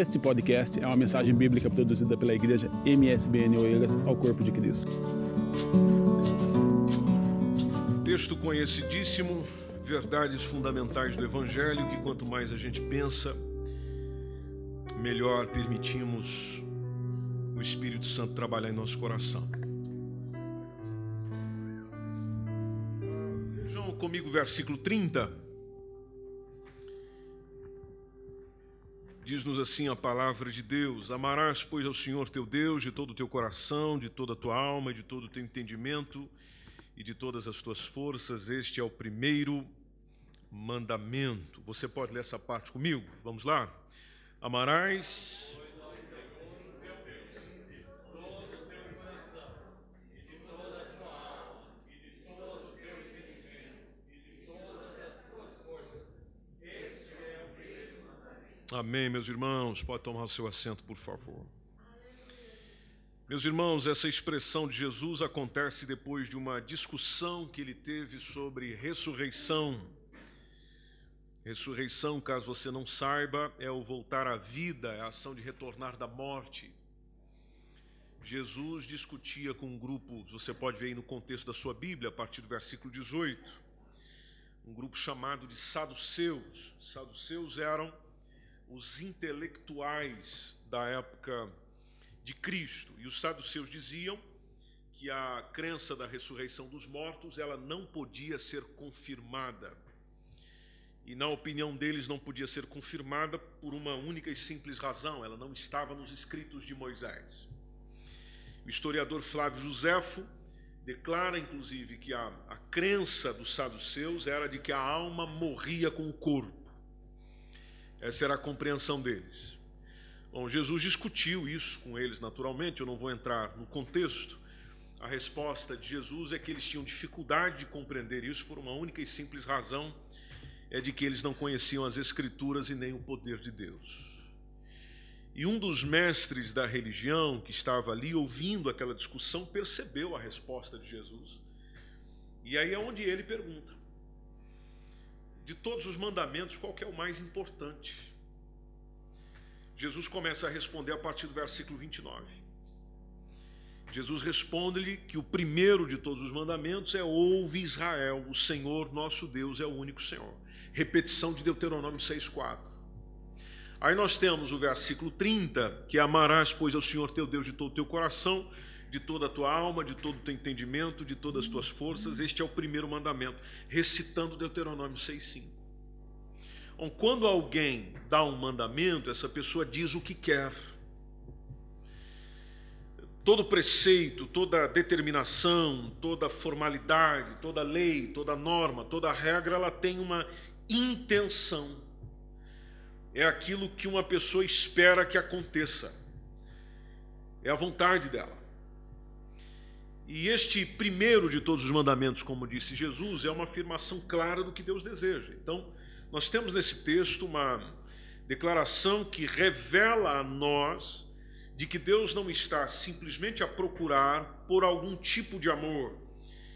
Este podcast é uma mensagem bíblica produzida pela igreja MSBN Oeiras ao Corpo de Cristo. Texto conhecidíssimo, verdades fundamentais do Evangelho, que quanto mais a gente pensa, melhor permitimos o Espírito Santo trabalhar em nosso coração. Vejam comigo o versículo 30. Diz-nos assim a palavra de Deus: Amarás, pois, ao Senhor teu Deus de todo o teu coração, de toda a tua alma, de todo o teu entendimento e de todas as tuas forças. Este é o primeiro mandamento. Você pode ler essa parte comigo? Vamos lá? Amarás Amém, meus irmãos. Pode tomar o seu assento, por favor. Meus irmãos, essa expressão de Jesus acontece depois de uma discussão que ele teve sobre ressurreição. Ressurreição, caso você não saiba, é o voltar à vida, é a ação de retornar da morte. Jesus discutia com um grupo, você pode ver aí no contexto da sua Bíblia, a partir do versículo 18, um grupo chamado de saduceus. Saduceus eram os intelectuais da época de Cristo. E os saduceus diziam que a crença da ressurreição dos mortos, ela não podia ser confirmada. E na opinião deles não podia ser confirmada por uma única e simples razão, ela não estava nos escritos de Moisés. O historiador Flávio Joséfo declara inclusive que a, a crença dos saduceus era de que a alma morria com o corpo. Essa era a compreensão deles. Bom, Jesus discutiu isso com eles naturalmente, eu não vou entrar no contexto. A resposta de Jesus é que eles tinham dificuldade de compreender isso por uma única e simples razão: é de que eles não conheciam as Escrituras e nem o poder de Deus. E um dos mestres da religião que estava ali ouvindo aquela discussão percebeu a resposta de Jesus. E aí é onde ele pergunta: de todos os mandamentos, qual é o mais importante? Jesus começa a responder a partir do versículo 29. Jesus responde-lhe que o primeiro de todos os mandamentos é: Ouve Israel, o Senhor nosso Deus é o único Senhor. Repetição de Deuteronômio 6,4. Aí nós temos o versículo 30, que Amarás, pois, ao Senhor teu Deus de todo o teu coração, de toda a tua alma, de todo o teu entendimento, de todas as tuas forças. Este é o primeiro mandamento, recitando Deuteronômio 6,5. Então, quando alguém dá um mandamento, essa pessoa diz o que quer. Todo preceito, toda determinação, toda formalidade, toda lei, toda norma, toda regra, ela tem uma intenção. É aquilo que uma pessoa espera que aconteça. É a vontade dela. E este primeiro de todos os mandamentos, como disse Jesus, é uma afirmação clara do que Deus deseja. Então, nós temos nesse texto uma declaração que revela a nós de que Deus não está simplesmente a procurar por algum tipo de amor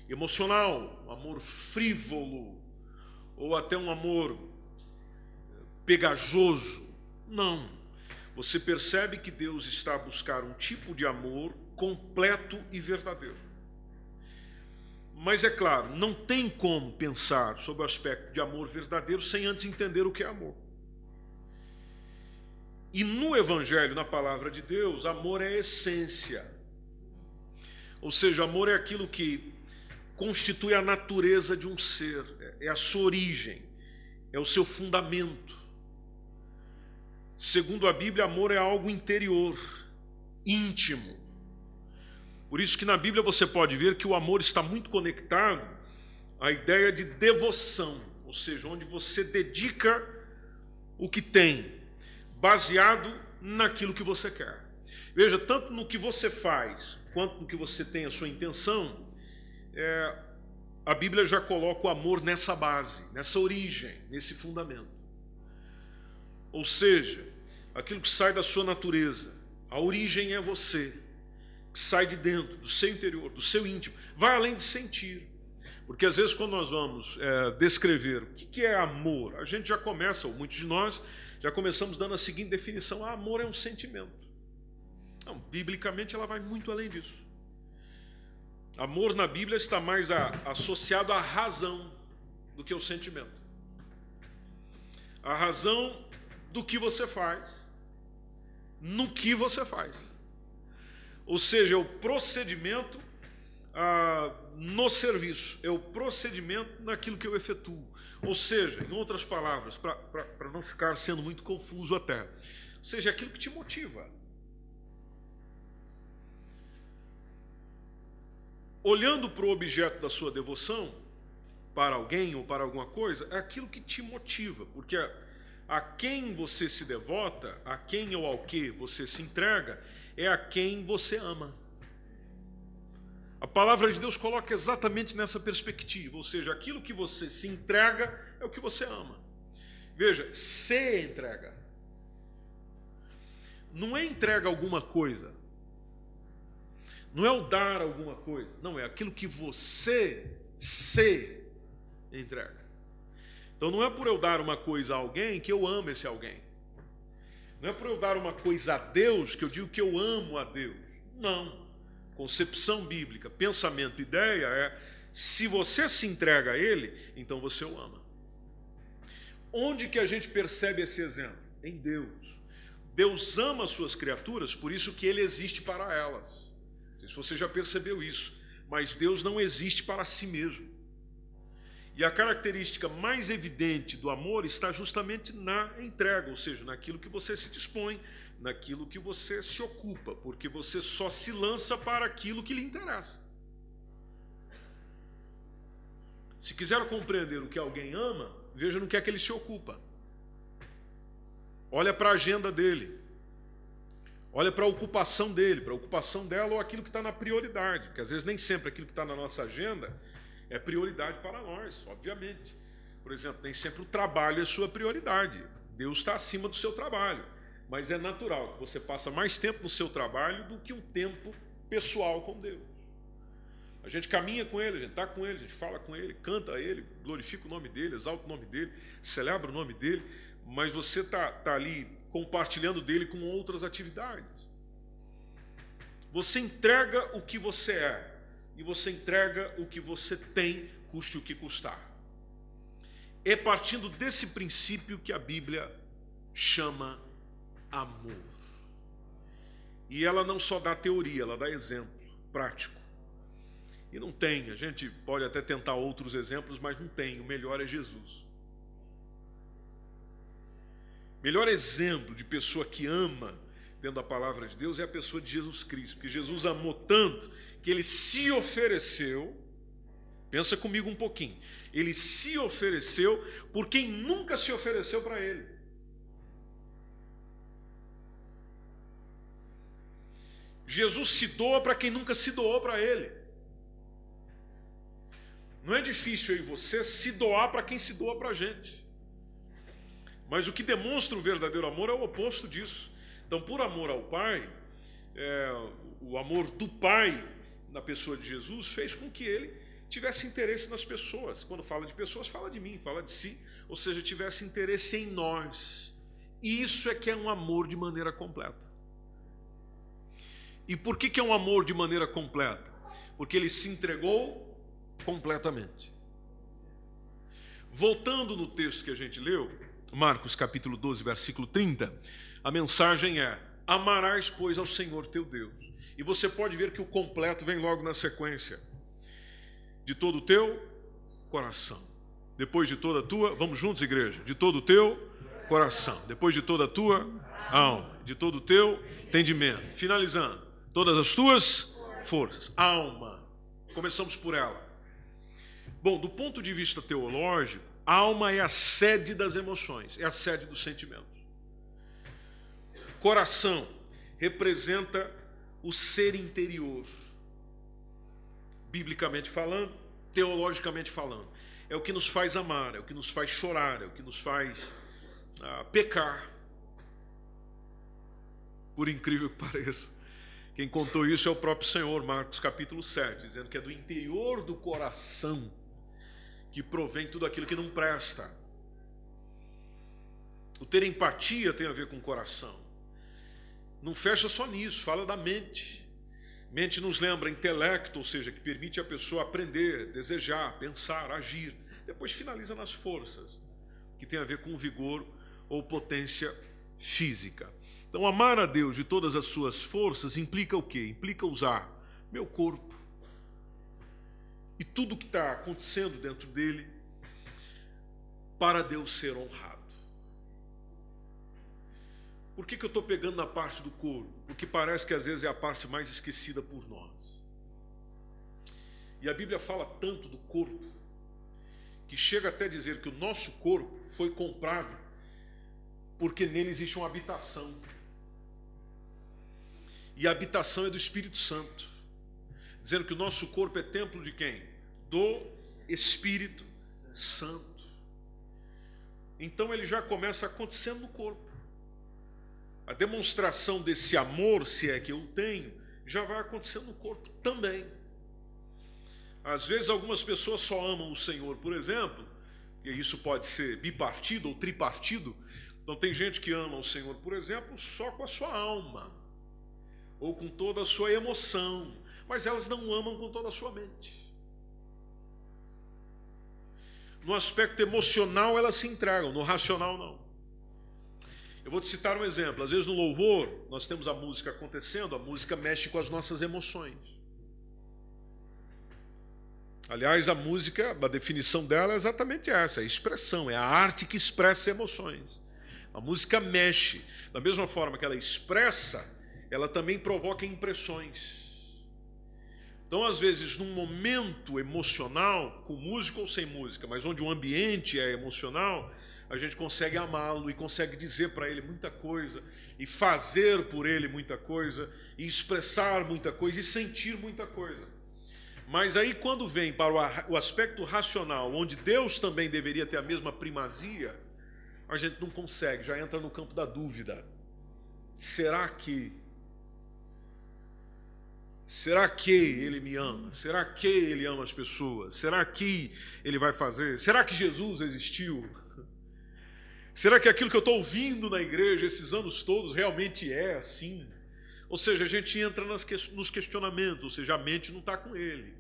emocional, amor frívolo, ou até um amor pegajoso. Não. Você percebe que Deus está a buscar um tipo de amor completo e verdadeiro. Mas é claro, não tem como pensar sobre o aspecto de amor verdadeiro sem antes entender o que é amor. E no Evangelho, na palavra de Deus, amor é essência. Ou seja, amor é aquilo que constitui a natureza de um ser, é a sua origem, é o seu fundamento. Segundo a Bíblia, amor é algo interior, íntimo. Por isso que na Bíblia você pode ver que o amor está muito conectado à ideia de devoção, ou seja, onde você dedica o que tem, baseado naquilo que você quer. Veja, tanto no que você faz, quanto no que você tem a sua intenção, é, a Bíblia já coloca o amor nessa base, nessa origem, nesse fundamento. Ou seja, aquilo que sai da sua natureza, a origem é você que sai de dentro, do seu interior, do seu íntimo, vai além de sentir. Porque às vezes, quando nós vamos é, descrever o que é amor, a gente já começa, ou muitos de nós, já começamos dando a seguinte definição: ah, amor é um sentimento. Não, biblicamente ela vai muito além disso. Amor na Bíblia está mais a, associado à razão do que ao sentimento. A razão do que você faz, no que você faz. Ou seja, o procedimento ah, no serviço, é o procedimento naquilo que eu efetuo. Ou seja, em outras palavras, para não ficar sendo muito confuso até, ou seja, é aquilo que te motiva. Olhando para o objeto da sua devoção, para alguém ou para alguma coisa, é aquilo que te motiva, porque a, a quem você se devota, a quem ou ao que você se entrega, é a quem você ama. A palavra de Deus coloca exatamente nessa perspectiva, ou seja, aquilo que você se entrega é o que você ama. Veja, se entrega. Não é entrega alguma coisa. Não é o dar alguma coisa. Não, é aquilo que você se entrega. Então não é por eu dar uma coisa a alguém que eu amo esse alguém. Não é por eu dar uma coisa a Deus que eu digo que eu amo a Deus. Não concepção bíblica, pensamento, ideia é: se você se entrega a Ele, então você o ama. Onde que a gente percebe esse exemplo? Em Deus. Deus ama as suas criaturas, por isso que Ele existe para elas. Não sei se você já percebeu isso, mas Deus não existe para si mesmo. E a característica mais evidente do amor está justamente na entrega, ou seja, naquilo que você se dispõe, naquilo que você se ocupa, porque você só se lança para aquilo que lhe interessa. Se quiser compreender o que alguém ama, veja no que é que ele se ocupa. Olha para a agenda dele. Olha para a ocupação dele, para a ocupação dela ou aquilo que está na prioridade. Porque às vezes nem sempre aquilo que está na nossa agenda é prioridade para nós, obviamente. Por exemplo, nem sempre o trabalho é sua prioridade. Deus está acima do seu trabalho mas é natural que você passa mais tempo no seu trabalho do que um tempo pessoal com Deus. A gente caminha com Ele, a gente está com Ele, a gente fala com Ele, canta a Ele, glorifica o nome dEle, exalta o nome dEle, celebra o nome dEle, mas você está tá ali compartilhando dEle com outras atividades. Você entrega o que você é e você entrega o que você tem, custe o que custar. É partindo desse princípio que a Bíblia chama amor. E ela não só dá teoria, ela dá exemplo prático. E não tem, a gente pode até tentar outros exemplos, mas não tem. O melhor é Jesus. Melhor exemplo de pessoa que ama dentro da palavra de Deus é a pessoa de Jesus Cristo, porque Jesus amou tanto que ele se ofereceu. Pensa comigo um pouquinho. Ele se ofereceu por quem nunca se ofereceu para ele. Jesus se doa para quem nunca se doou para Ele. Não é difícil e você se doar para quem se doa para a gente. Mas o que demonstra o verdadeiro amor é o oposto disso. Então, por amor ao Pai, é, o amor do Pai na pessoa de Jesus fez com que ele tivesse interesse nas pessoas. Quando fala de pessoas, fala de mim, fala de si. Ou seja, tivesse interesse em nós. E isso é que é um amor de maneira completa. E por que, que é um amor de maneira completa? Porque ele se entregou completamente. Voltando no texto que a gente leu, Marcos capítulo 12, versículo 30, a mensagem é: Amarás, pois, ao Senhor teu Deus. E você pode ver que o completo vem logo na sequência. De todo o teu coração. Depois de toda a tua, vamos juntos, igreja, de todo o teu coração. Depois de toda a tua alma, de todo o teu entendimento. Finalizando todas as tuas forças. Alma. Começamos por ela. Bom, do ponto de vista teológico, alma é a sede das emoções, é a sede dos sentimentos. Coração representa o ser interior. Biblicamente falando, teologicamente falando. É o que nos faz amar, é o que nos faz chorar, é o que nos faz ah, pecar. Por incrível que pareça. Quem contou isso é o próprio Senhor, Marcos capítulo 7, dizendo que é do interior do coração que provém tudo aquilo que não presta. O ter empatia tem a ver com o coração. Não fecha só nisso, fala da mente. Mente nos lembra intelecto, ou seja, que permite a pessoa aprender, desejar, pensar, agir. Depois finaliza nas forças, que tem a ver com vigor ou potência física. Então, amar a Deus de todas as suas forças implica o quê? Implica usar meu corpo e tudo que está acontecendo dentro dele para Deus ser honrado. Por que, que eu estou pegando na parte do corpo? Porque parece que às vezes é a parte mais esquecida por nós. E a Bíblia fala tanto do corpo, que chega até dizer que o nosso corpo foi comprado porque nele existe uma habitação. E a habitação é do Espírito Santo. Dizendo que o nosso corpo é templo de quem? Do Espírito Santo. Então ele já começa acontecendo no corpo. A demonstração desse amor, se é que eu tenho, já vai acontecendo no corpo também. Às vezes algumas pessoas só amam o Senhor, por exemplo, e isso pode ser bipartido ou tripartido. Então tem gente que ama o Senhor, por exemplo, só com a sua alma, ou com toda a sua emoção, mas elas não amam com toda a sua mente. No aspecto emocional elas se entregam, no racional não. Eu vou te citar um exemplo. Às vezes no louvor, nós temos a música acontecendo, a música mexe com as nossas emoções. Aliás, a música, a definição dela é exatamente essa: é a expressão, é a arte que expressa emoções. A música mexe. Da mesma forma que ela expressa, ela também provoca impressões. Então, às vezes, num momento emocional, com música ou sem música, mas onde o ambiente é emocional, a gente consegue amá-lo e consegue dizer para ele muita coisa, e fazer por ele muita coisa, e expressar muita coisa, e sentir muita coisa. Mas aí, quando vem para o aspecto racional, onde Deus também deveria ter a mesma primazia, a gente não consegue, já entra no campo da dúvida. Será que? Será que ele me ama? Será que ele ama as pessoas? Será que ele vai fazer? Será que Jesus existiu? Será que aquilo que eu estou ouvindo na igreja esses anos todos realmente é assim? Ou seja, a gente entra nos questionamentos, ou seja, a mente não está com ele.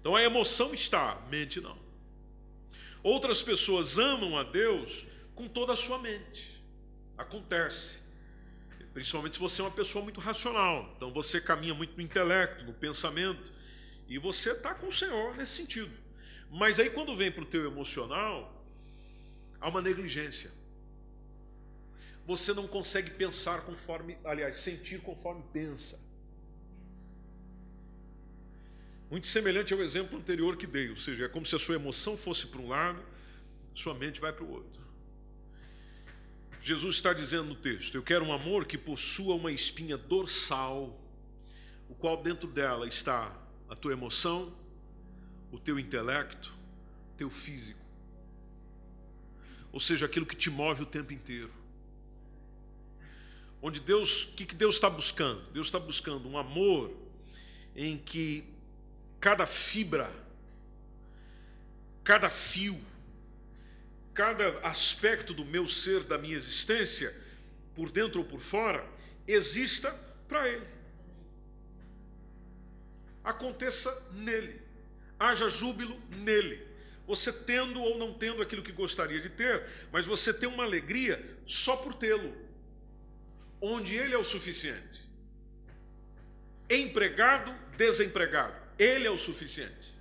Então a emoção está, a mente não. Outras pessoas amam a Deus com toda a sua mente. Acontece. Principalmente se você é uma pessoa muito racional. Então você caminha muito no intelecto, no pensamento. E você está com o Senhor nesse sentido. Mas aí quando vem para o teu emocional, há uma negligência. Você não consegue pensar conforme, aliás, sentir conforme pensa. Muito semelhante ao exemplo anterior que dei, ou seja, é como se a sua emoção fosse para um lado, sua mente vai para o outro. Jesus está dizendo no texto: Eu quero um amor que possua uma espinha dorsal, o qual dentro dela está a tua emoção, o teu intelecto, teu físico ou seja, aquilo que te move o tempo inteiro. Onde Deus, o que, que Deus está buscando? Deus está buscando um amor em que cada fibra, cada fio, cada aspecto do meu ser, da minha existência, por dentro ou por fora, exista para Ele. Aconteça nele, haja júbilo nele você tendo ou não tendo aquilo que gostaria de ter, mas você tem uma alegria só por tê-lo, onde ele é o suficiente. Empregado, desempregado, ele é o suficiente.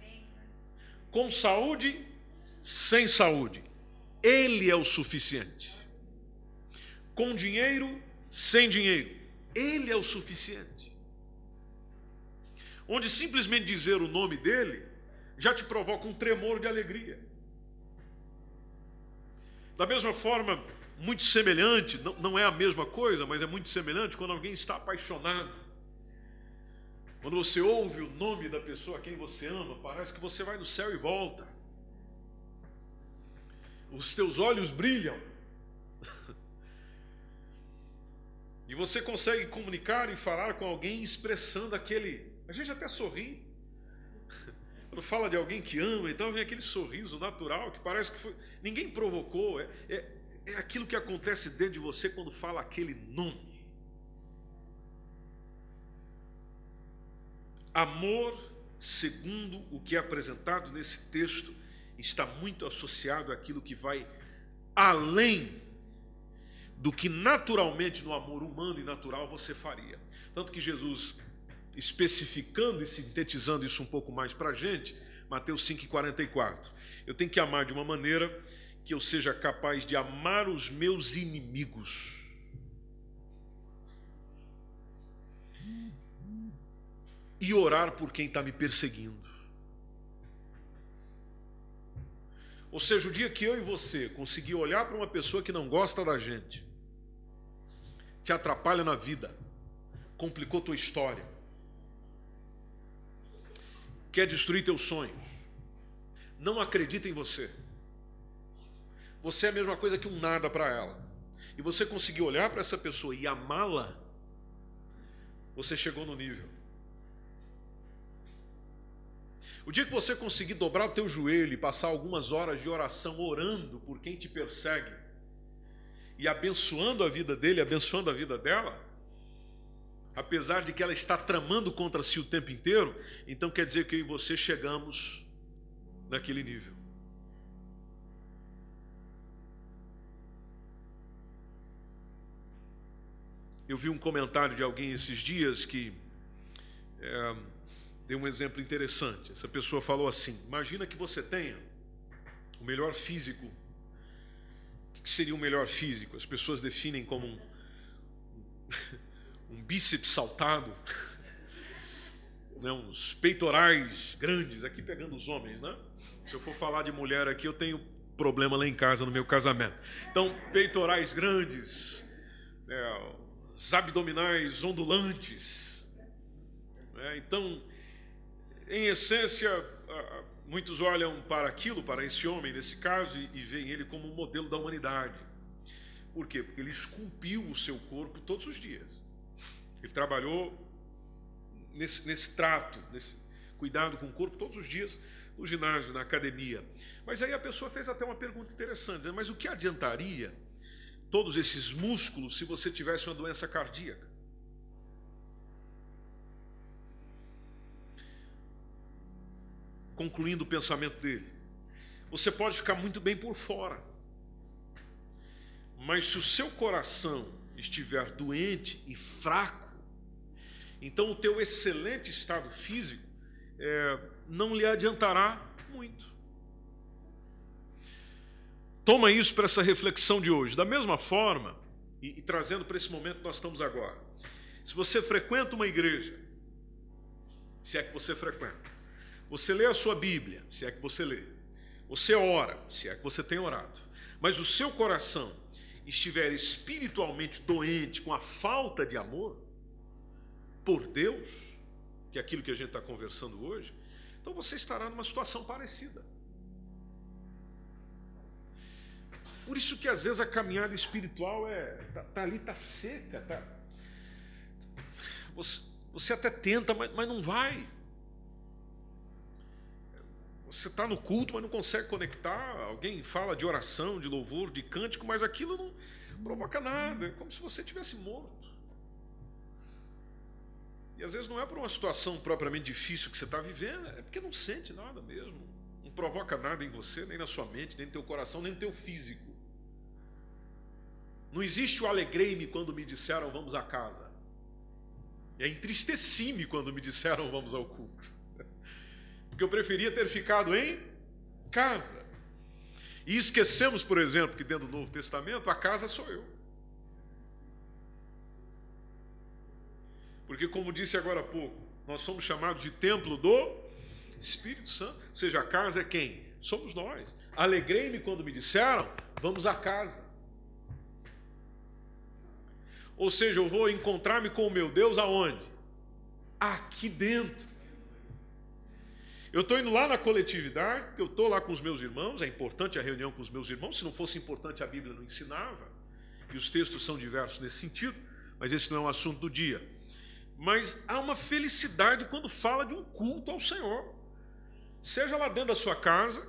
Com saúde, sem saúde, ele é o suficiente. Com dinheiro, sem dinheiro, ele é o suficiente. Onde simplesmente dizer o nome dele já te provoca um tremor de alegria. Da mesma forma, muito semelhante, não, não é a mesma coisa, mas é muito semelhante quando alguém está apaixonado. Quando você ouve o nome da pessoa a quem você ama, parece que você vai no céu e volta. Os teus olhos brilham. E você consegue comunicar e falar com alguém expressando aquele. A gente até sorri Quando fala de alguém que ama, então vem aquele sorriso natural que parece que foi. Ninguém provocou. É, é, é aquilo que acontece dentro de você quando fala aquele nome. Amor, segundo o que é apresentado nesse texto, está muito associado àquilo que vai além do que naturalmente no amor humano e natural você faria. Tanto que Jesus, especificando e sintetizando isso um pouco mais para a gente, Mateus 5,44, eu tenho que amar de uma maneira que eu seja capaz de amar os meus inimigos. E orar por quem está me perseguindo. Ou seja, o dia que eu e você conseguir olhar para uma pessoa que não gosta da gente, te atrapalha na vida, complicou tua história, quer destruir teus sonhos, não acredita em você, você é a mesma coisa que um nada para ela, e você conseguir olhar para essa pessoa e amá-la, você chegou no nível. O dia que você conseguir dobrar o teu joelho e passar algumas horas de oração orando por quem te persegue e abençoando a vida dele, abençoando a vida dela, apesar de que ela está tramando contra si o tempo inteiro, então quer dizer que eu e você chegamos naquele nível. Eu vi um comentário de alguém esses dias que é, deu um exemplo interessante. Essa pessoa falou assim: Imagina que você tenha o melhor físico. O que seria o melhor físico? As pessoas definem como um, um bíceps saltado, né, uns peitorais grandes, aqui pegando os homens, né? Se eu for falar de mulher aqui, eu tenho problema lá em casa no meu casamento. Então, peitorais grandes, é, os abdominais ondulantes. É, então, em essência, muitos olham para aquilo, para esse homem nesse caso, e, e veem ele como um modelo da humanidade. Por quê? Porque ele esculpiu o seu corpo todos os dias. Ele trabalhou nesse, nesse trato, nesse cuidado com o corpo todos os dias, no ginásio, na academia. Mas aí a pessoa fez até uma pergunta interessante, dizendo, mas o que adiantaria todos esses músculos se você tivesse uma doença cardíaca. Concluindo o pensamento dele, você pode ficar muito bem por fora, mas se o seu coração estiver doente e fraco, então o teu excelente estado físico é, não lhe adiantará muito. Toma isso para essa reflexão de hoje. Da mesma forma, e, e trazendo para esse momento que nós estamos agora. Se você frequenta uma igreja, se é que você frequenta, você lê a sua Bíblia, se é que você lê, você ora, se é que você tem orado, mas o seu coração estiver espiritualmente doente com a falta de amor por Deus, que é aquilo que a gente está conversando hoje, então você estará numa situação parecida. Por isso que às vezes a caminhada espiritual é tá, tá ali, tá seca, tá. Você, você até tenta, mas, mas não vai. Você está no culto, mas não consegue conectar. Alguém fala de oração, de louvor, de cântico, mas aquilo não provoca nada. É como se você tivesse morto. E às vezes não é por uma situação propriamente difícil que você está vivendo, é porque não sente nada mesmo. Não provoca nada em você, nem na sua mente, nem no teu coração, nem no teu físico. Não existe o alegrei-me quando me disseram vamos à casa. É entristeci-me quando me disseram vamos ao culto. Porque eu preferia ter ficado em casa. E esquecemos, por exemplo, que dentro do Novo Testamento a casa sou eu. Porque, como disse agora há pouco, nós somos chamados de templo do Espírito Santo. Ou seja, a casa é quem? Somos nós. Alegrei-me quando me disseram, vamos à casa. Ou seja, eu vou encontrar-me com o meu Deus aonde? Aqui dentro. Eu estou indo lá na coletividade, eu estou lá com os meus irmãos, é importante a reunião com os meus irmãos, se não fosse importante a Bíblia não ensinava, e os textos são diversos nesse sentido, mas esse não é um assunto do dia. Mas há uma felicidade quando fala de um culto ao Senhor. seja lá dentro da sua casa,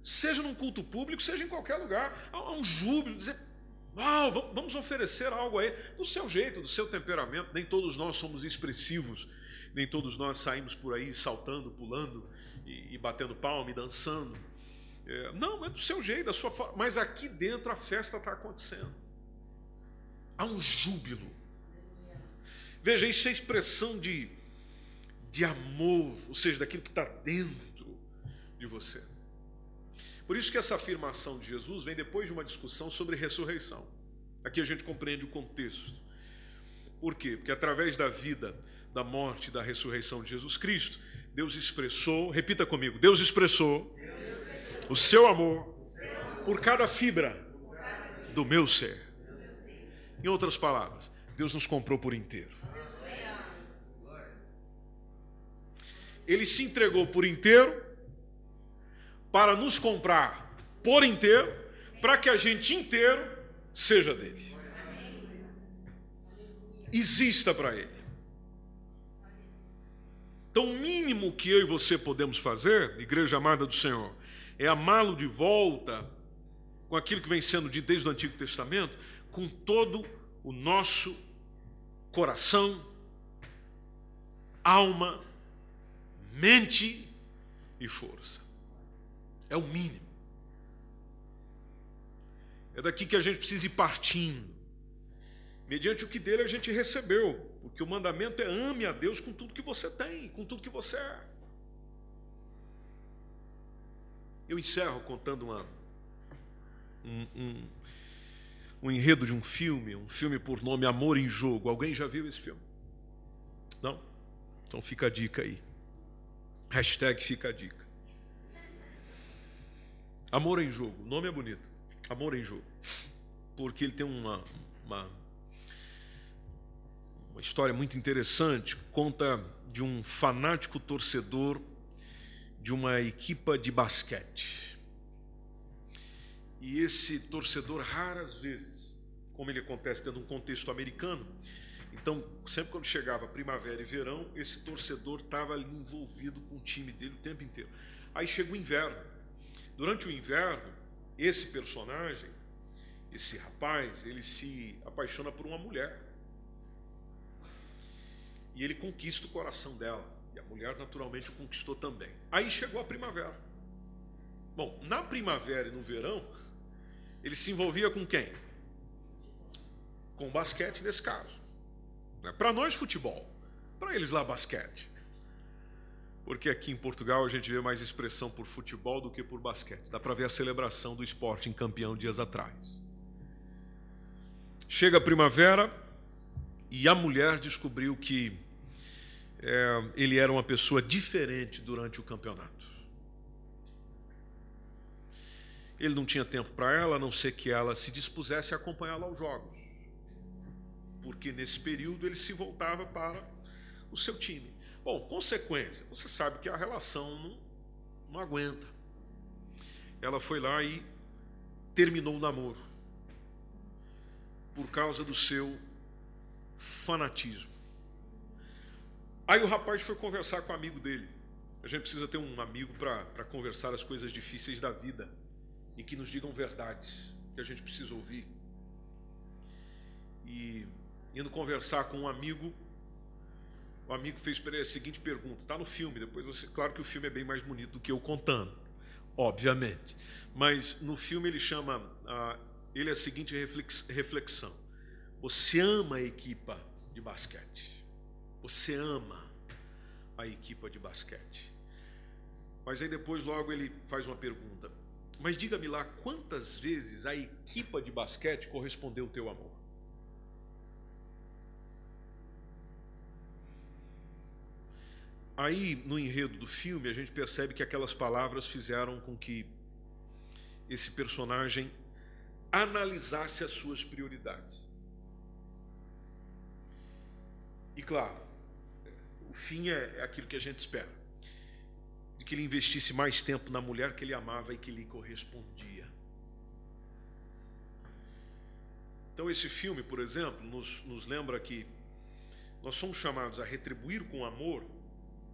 seja num culto público, seja em qualquer lugar. Há um júbilo, dizer, uau, vamos oferecer algo a ele, do seu jeito, do seu temperamento. Nem todos nós somos expressivos, nem todos nós saímos por aí saltando, pulando e, e batendo palma e dançando. É, não, é do seu jeito, da sua forma. Mas aqui dentro a festa está acontecendo. Há um júbilo. Veja, isso é expressão de, de amor, ou seja, daquilo que está dentro de você. Por isso que essa afirmação de Jesus vem depois de uma discussão sobre ressurreição. Aqui a gente compreende o contexto. Por quê? Porque através da vida, da morte da ressurreição de Jesus Cristo, Deus expressou, repita comigo, Deus expressou, Deus expressou o seu amor por cada fibra do meu ser. Em outras palavras, Deus nos comprou por inteiro. Ele se entregou por inteiro para nos comprar por inteiro, para que a gente inteiro seja dele. Exista para ele. Então, o mínimo que eu e você podemos fazer, igreja amada do Senhor, é amá-lo de volta com aquilo que vem sendo dito desde o Antigo Testamento, com todo o nosso coração, alma, mente e força. É o mínimo. É daqui que a gente precisa ir partindo. Mediante o que dele a gente recebeu. Porque o mandamento é ame a Deus com tudo que você tem, com tudo que você é. Eu encerro contando uma, um, um, um enredo de um filme, um filme por nome Amor em Jogo. Alguém já viu esse filme? Não? Então fica a dica aí. Hashtag fica a dica. Amor em Jogo, o nome é bonito. Amor em Jogo. Porque ele tem uma, uma, uma história muito interessante. Conta de um fanático torcedor de uma equipa de basquete. E esse torcedor, raras vezes, como ele acontece dentro de um contexto americano, então, sempre quando chegava primavera e verão, esse torcedor estava ali envolvido com o time dele o tempo inteiro. Aí chega o inverno. Durante o inverno, esse personagem, esse rapaz, ele se apaixona por uma mulher. E ele conquista o coração dela. E a mulher, naturalmente, o conquistou também. Aí chegou a primavera. Bom, na primavera e no verão, ele se envolvia com quem? Com basquete nesse caso. Para nós, futebol. Para eles lá, basquete porque aqui em Portugal a gente vê mais expressão por futebol do que por basquete. Dá para ver a celebração do esporte em campeão dias atrás. Chega a primavera e a mulher descobriu que é, ele era uma pessoa diferente durante o campeonato. Ele não tinha tempo para ela, a não ser que ela se dispusesse a acompanhá-la aos jogos. Porque nesse período ele se voltava para o seu time. Bom, consequência, você sabe que a relação não, não aguenta. Ela foi lá e terminou o namoro por causa do seu fanatismo. Aí o rapaz foi conversar com o amigo dele. A gente precisa ter um amigo para conversar as coisas difíceis da vida e que nos digam verdades que a gente precisa ouvir. E indo conversar com um amigo, o amigo fez para ele a seguinte pergunta: está no filme, depois você. Claro que o filme é bem mais bonito do que eu contando, obviamente. Mas no filme ele chama ah, ele a seguinte reflexão: Você ama a equipa de basquete. Você ama a equipa de basquete. Mas aí depois logo ele faz uma pergunta. Mas diga-me lá, quantas vezes a equipa de basquete correspondeu ao teu amor? Aí, no enredo do filme, a gente percebe que aquelas palavras fizeram com que esse personagem analisasse as suas prioridades. E claro, o fim é, é aquilo que a gente espera: de que ele investisse mais tempo na mulher que ele amava e que lhe correspondia. Então, esse filme, por exemplo, nos, nos lembra que nós somos chamados a retribuir com amor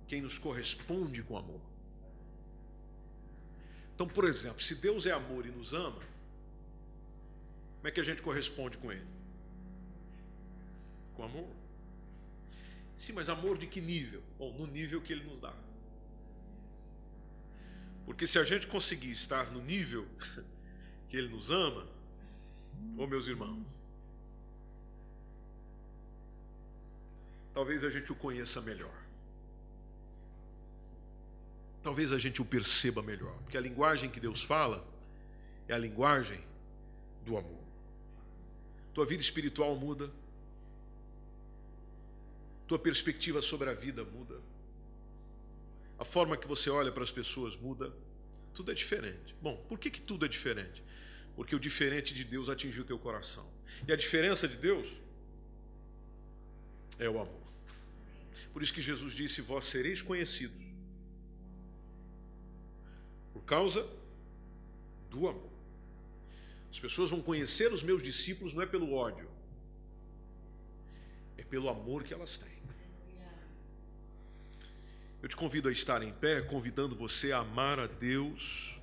quem nos corresponde com amor. Então, por exemplo, se Deus é amor e nos ama, como é que a gente corresponde com Ele? Com amor. Sim, mas amor de que nível? Bom, no nível que Ele nos dá. Porque se a gente conseguir estar no nível que Ele nos ama, ô meus irmãos, talvez a gente o conheça melhor. Talvez a gente o perceba melhor. Porque a linguagem que Deus fala é a linguagem do amor. Tua vida espiritual muda. Tua perspectiva sobre a vida muda. A forma que você olha para as pessoas muda. Tudo é diferente. Bom, por que, que tudo é diferente? Porque o diferente de Deus atingiu o teu coração. E a diferença de Deus é o amor. Por isso que Jesus disse: Vós sereis conhecidos por causa do amor. As pessoas vão conhecer os meus discípulos não é pelo ódio, é pelo amor que elas têm. Eu te convido a estar em pé, convidando você a amar a Deus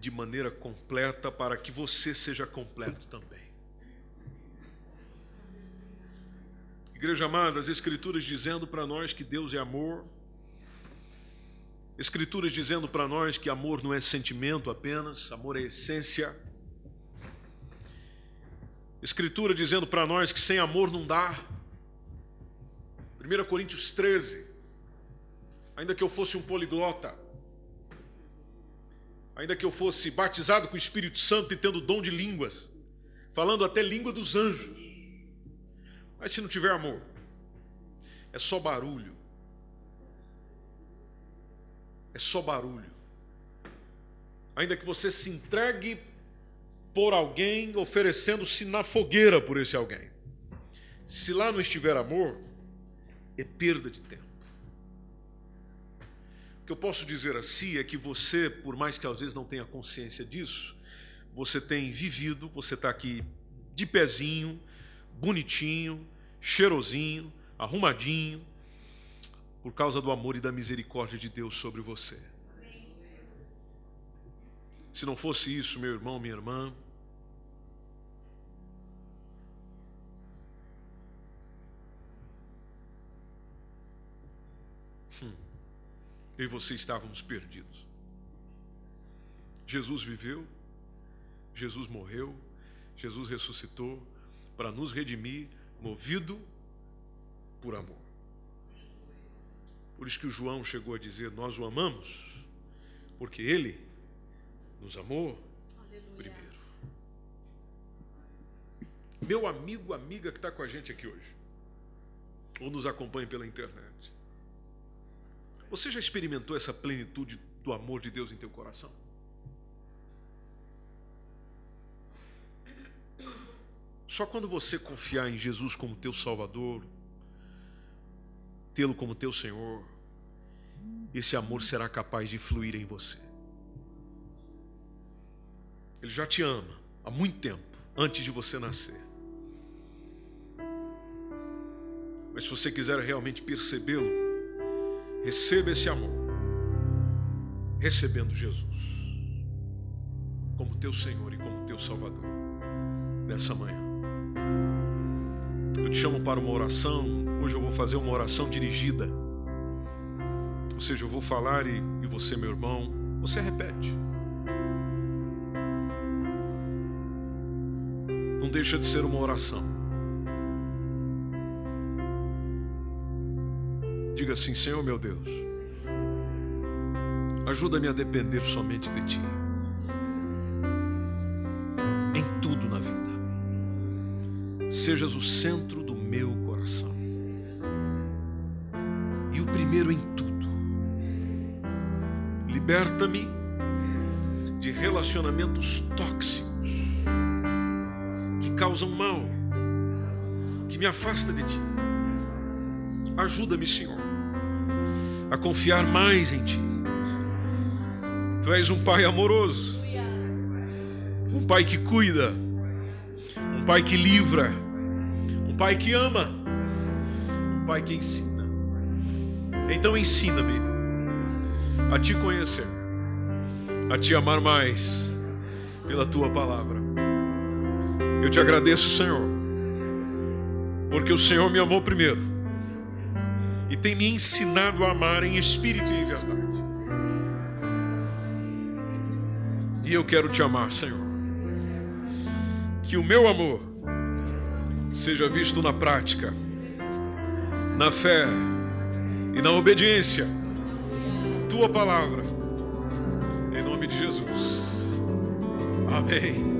de maneira completa, para que você seja completo também. Igreja amada, as Escrituras dizendo para nós que Deus é amor, Escrituras dizendo para nós que amor não é sentimento apenas, amor é essência. Escritura dizendo para nós que sem amor não dá. 1 Coríntios 13. Ainda que eu fosse um poliglota, ainda que eu fosse batizado com o Espírito Santo e tendo dom de línguas, falando até língua dos anjos, mas se não tiver amor, é só barulho, é só barulho. Ainda que você se entregue por alguém, oferecendo-se na fogueira por esse alguém. Se lá não estiver amor, é perda de tempo. Que eu posso dizer assim é que você, por mais que às vezes não tenha consciência disso, você tem vivido, você está aqui de pezinho, bonitinho, cheirosinho, arrumadinho, por causa do amor e da misericórdia de Deus sobre você. Se não fosse isso, meu irmão, minha irmã, eu e você estávamos perdidos. Jesus viveu, Jesus morreu, Jesus ressuscitou para nos redimir, movido por amor. Por isso que o João chegou a dizer: Nós o amamos, porque ele nos amou Aleluia. primeiro. Meu amigo, amiga que está com a gente aqui hoje, ou nos acompanha pela internet, você já experimentou essa plenitude do amor de Deus em teu coração? Só quando você confiar em Jesus como teu Salvador, tê-lo como teu Senhor, esse amor será capaz de fluir em você. Ele já te ama há muito tempo, antes de você nascer. Mas se você quiser realmente percebê-lo, receba esse amor, recebendo Jesus como teu Senhor e como teu Salvador nessa manhã. Eu te chamo para uma oração. Hoje eu vou fazer uma oração dirigida. Ou seja, eu vou falar e, e você, meu irmão, você repete. Não deixa de ser uma oração. Diga assim: Senhor meu Deus, ajuda-me a depender somente de Ti. Em tudo na vida. Sejas o centro do meu coração. E o primeiro em tudo. Liberta-me de relacionamentos tóxicos que causam mal, que me afasta de ti. Ajuda-me, Senhor, a confiar mais em ti. Tu és um pai amoroso, um pai que cuida, um pai que livra, um pai que ama, um pai que ensina. Então ensina-me a te conhecer a te amar mais pela tua palavra. Eu te agradeço, Senhor, porque o Senhor me amou primeiro e tem me ensinado a amar em espírito e em verdade. E eu quero te amar, Senhor. Que o meu amor seja visto na prática, na fé e na obediência. Tua palavra, em nome de Jesus. Amém.